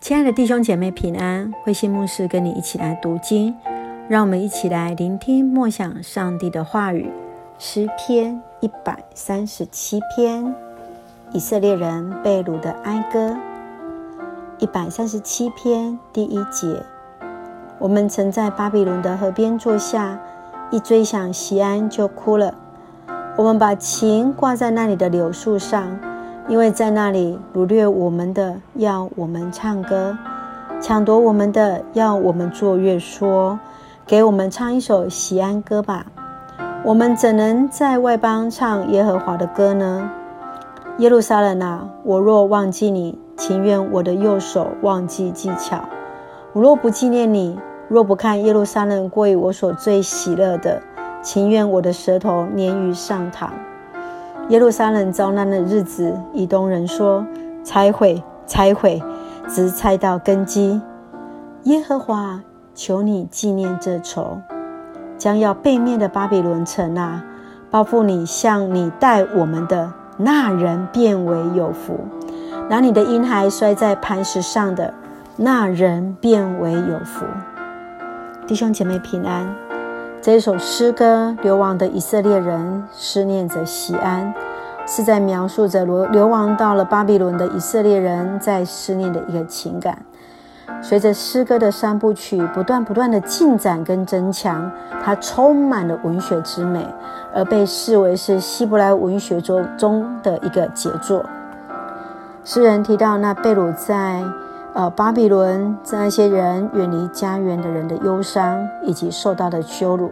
亲爱的弟兄姐妹平安，慧馨牧师跟你一起来读经，让我们一起来聆听默想上帝的话语。诗篇一百三十七篇，以色列人被掳的哀歌。一百三十七篇第一节，我们曾在巴比伦的河边坐下，一追想西安就哭了。我们把琴挂在那里的柳树上。因为在那里掳掠我们的，要我们唱歌；抢夺我们的，要我们作乐说，给我们唱一首喜安歌吧。我们怎能在外邦唱耶和华的歌呢？耶路撒冷啊，我若忘记你，情愿我的右手忘记技巧。我若不纪念你，若不看耶路撒冷过于我所最喜乐的，情愿我的舌头粘于上膛。耶路撒冷遭难的日子，以东人说：“拆毁，拆毁，直拆到根基。”耶和华，求你纪念这仇，将要被灭的巴比伦城啊，报复你向你待我们的那人，变为有福；拿你的婴孩摔在磐石上的那人，变为有福。弟兄姐妹平安。这一首诗歌，流亡的以色列人思念着西安，是在描述着流流亡到了巴比伦的以色列人在思念的一个情感。随着诗歌的三部曲不断不断的进展跟增强，它充满了文学之美，而被视为是希伯来文学中中的一个杰作。诗人提到那贝鲁在。呃，巴比伦这那些人远离家园的人的忧伤以及受到的羞辱，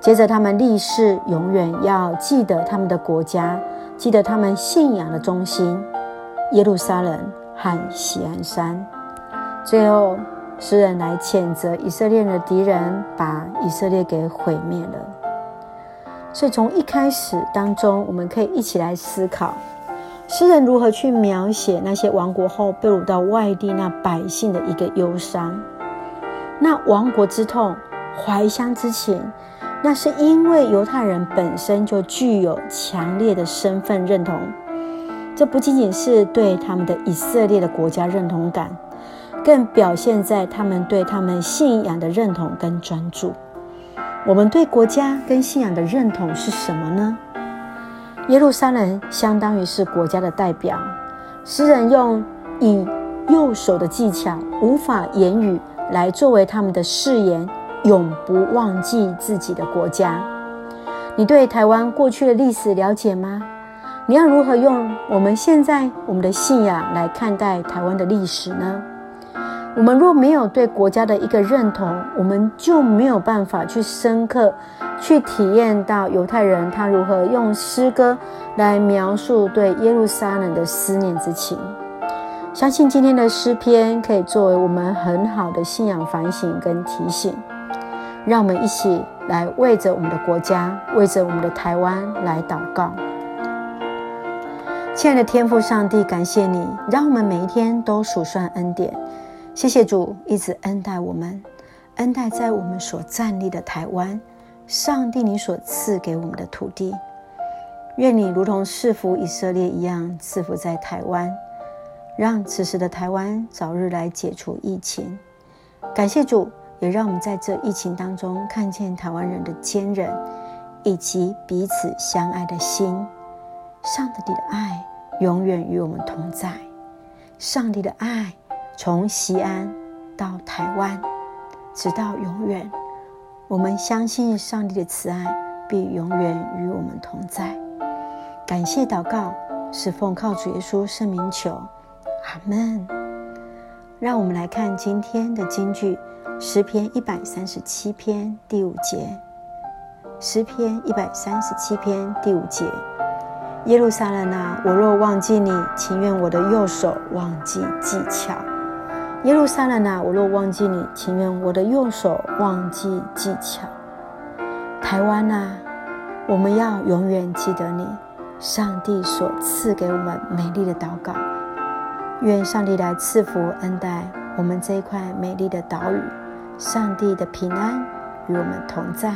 接着他们立誓永远要记得他们的国家，记得他们信仰的中心耶路撒冷和锡安山。最后，诗人来谴责以色列的敌人，把以色列给毁灭了。所以，从一开始当中，我们可以一起来思考。诗人如何去描写那些亡国后被掳到外地那百姓的一个忧伤？那亡国之痛、怀乡之情，那是因为犹太人本身就具有强烈的身份认同。这不仅仅是对他们的以色列的国家认同感，更表现在他们对他们信仰的认同跟专注。我们对国家跟信仰的认同是什么呢？耶路撒冷相当于是国家的代表，诗人用以右手的技巧，无法言语来作为他们的誓言，永不忘记自己的国家。你对台湾过去的历史了解吗？你要如何用我们现在我们的信仰来看待台湾的历史呢？我们若没有对国家的一个认同，我们就没有办法去深刻去体验到犹太人他如何用诗歌来描述对耶路撒冷的思念之情。相信今天的诗篇可以作为我们很好的信仰反省跟提醒。让我们一起来为着我们的国家，为着我们的台湾来祷告。亲爱的天父上帝，感谢你，让我们每一天都数算恩典。谢谢主一直恩待我们，恩待在我们所站立的台湾，上帝你所赐给我们的土地。愿你如同赐福以色列一样赐福在台湾，让此时的台湾早日来解除疫情。感谢主，也让我们在这疫情当中看见台湾人的坚韧以及彼此相爱的心。上帝的爱永远与我们同在，上帝的爱。从西安到台湾，直到永远，我们相信上帝的慈爱必永远与我们同在。感谢祷告，是奉靠主耶稣圣名求，阿门。让我们来看今天的金句，诗篇一百三十七篇第五节。诗篇一百三十七篇第五节：耶路撒冷啊，我若忘记你，情愿我的右手忘记技巧。耶路撒冷啊，我若忘记你，情愿我的右手忘记技巧。台湾啊，我们要永远记得你，上帝所赐给我们美丽的祷告。愿上帝来赐福恩待我们这一块美丽的岛屿，上帝的平安与我们同在。